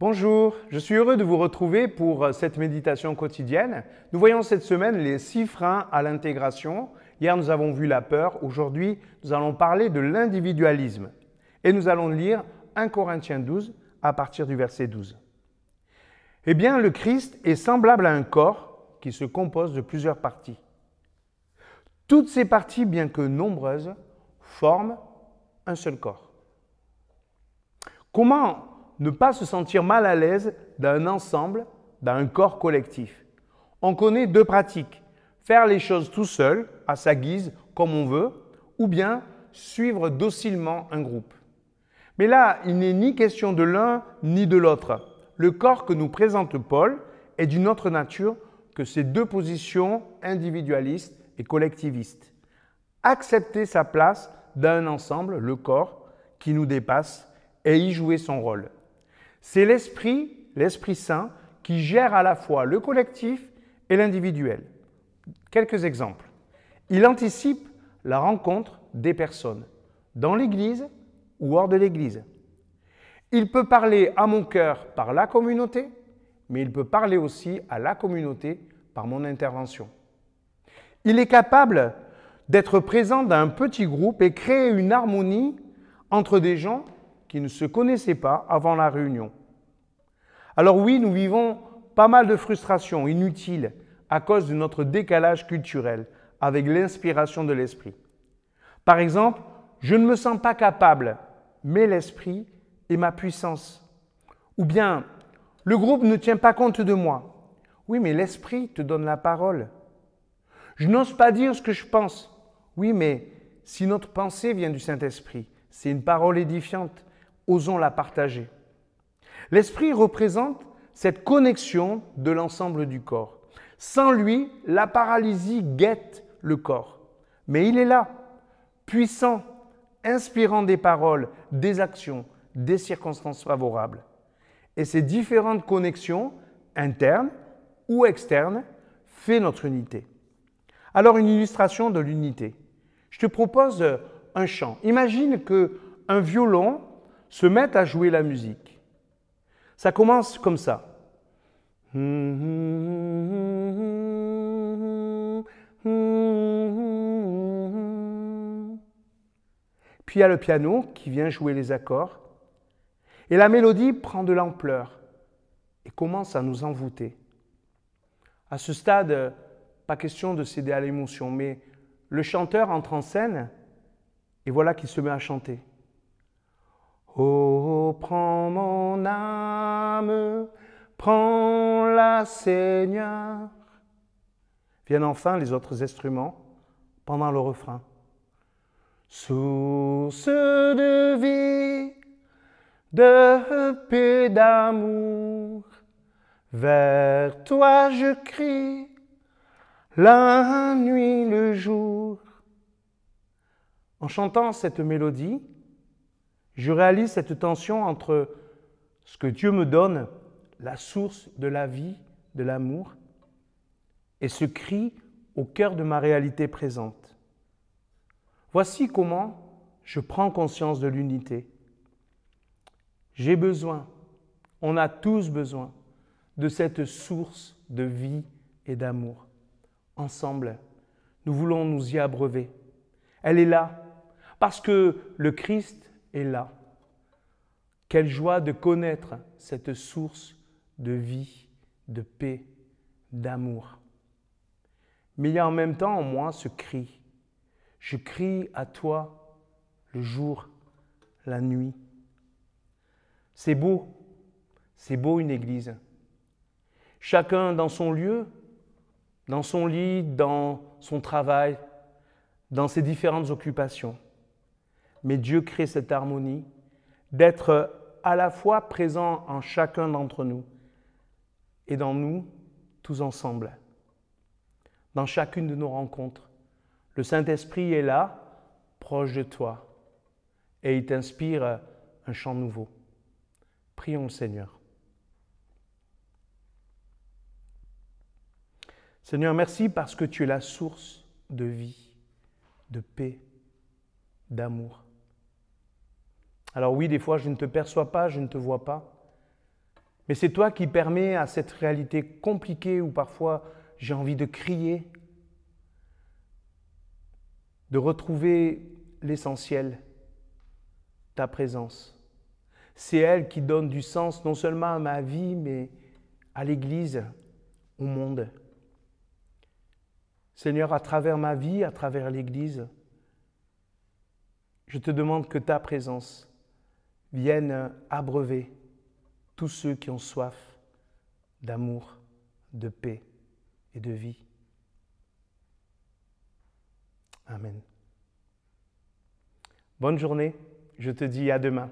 Bonjour, je suis heureux de vous retrouver pour cette méditation quotidienne. Nous voyons cette semaine les six freins à l'intégration. Hier, nous avons vu la peur. Aujourd'hui, nous allons parler de l'individualisme. Et nous allons lire 1 Corinthiens 12 à partir du verset 12. Eh bien, le Christ est semblable à un corps qui se compose de plusieurs parties. Toutes ces parties, bien que nombreuses, forment un seul corps. Comment ne pas se sentir mal à l'aise d'un ensemble, d'un corps collectif. On connaît deux pratiques. Faire les choses tout seul, à sa guise, comme on veut, ou bien suivre docilement un groupe. Mais là, il n'est ni question de l'un ni de l'autre. Le corps que nous présente Paul est d'une autre nature que ces deux positions individualistes et collectivistes. Accepter sa place d'un ensemble, le corps, qui nous dépasse, et y jouer son rôle. C'est l'Esprit, l'Esprit Saint, qui gère à la fois le collectif et l'individuel. Quelques exemples. Il anticipe la rencontre des personnes, dans l'Église ou hors de l'Église. Il peut parler à mon cœur par la communauté, mais il peut parler aussi à la communauté par mon intervention. Il est capable d'être présent dans un petit groupe et créer une harmonie entre des gens qui ne se connaissaient pas avant la réunion. Alors oui, nous vivons pas mal de frustrations inutiles à cause de notre décalage culturel avec l'inspiration de l'esprit. Par exemple, je ne me sens pas capable, mais l'esprit est ma puissance. Ou bien, le groupe ne tient pas compte de moi. Oui, mais l'esprit te donne la parole. Je n'ose pas dire ce que je pense. Oui, mais si notre pensée vient du Saint-Esprit, c'est une parole édifiante osons la partager. L'esprit représente cette connexion de l'ensemble du corps. Sans lui, la paralysie guette le corps. Mais il est là, puissant, inspirant des paroles, des actions, des circonstances favorables. Et ces différentes connexions, internes ou externes, fait notre unité. Alors une illustration de l'unité. Je te propose un chant. Imagine que un violon se mettent à jouer la musique. Ça commence comme ça. Puis il y a le piano qui vient jouer les accords. Et la mélodie prend de l'ampleur et commence à nous envoûter. À ce stade, pas question de céder à l'émotion, mais le chanteur entre en scène et voilà qu'il se met à chanter. Oh, prends mon âme, prends-la Seigneur. Viennent enfin les autres instruments pendant le refrain. Source de vie, de paix, d'amour, vers toi je crie, la nuit, le jour. En chantant cette mélodie, je réalise cette tension entre ce que Dieu me donne, la source de la vie, de l'amour, et ce cri au cœur de ma réalité présente. Voici comment je prends conscience de l'unité. J'ai besoin, on a tous besoin de cette source de vie et d'amour. Ensemble, nous voulons nous y abreuver. Elle est là parce que le Christ est là. Quelle joie de connaître cette source de vie, de paix, d'amour. Mais il y a en même temps en moi ce cri. Je crie à toi le jour, la nuit. C'est beau, c'est beau une église. Chacun dans son lieu, dans son lit, dans son travail, dans ses différentes occupations. Mais Dieu crée cette harmonie d'être à la fois présent en chacun d'entre nous et dans nous tous ensemble. Dans chacune de nos rencontres, le Saint-Esprit est là, proche de toi, et il t'inspire un chant nouveau. Prions le Seigneur. Seigneur, merci parce que tu es la source de vie, de paix, d'amour. Alors oui, des fois, je ne te perçois pas, je ne te vois pas, Mais c'est toi qui permets à cette réalité compliquée où parfois j'ai envie de crier, de retrouver l'essentiel, ta présence. C'est elle qui donne du sens non seulement à ma vie, mais à l'Église, au monde. Seigneur, à travers ma vie, à travers l'Église, je te demande que ta présence vienne abreuver tous ceux qui ont soif d'amour, de paix et de vie. Amen. Bonne journée, je te dis à demain.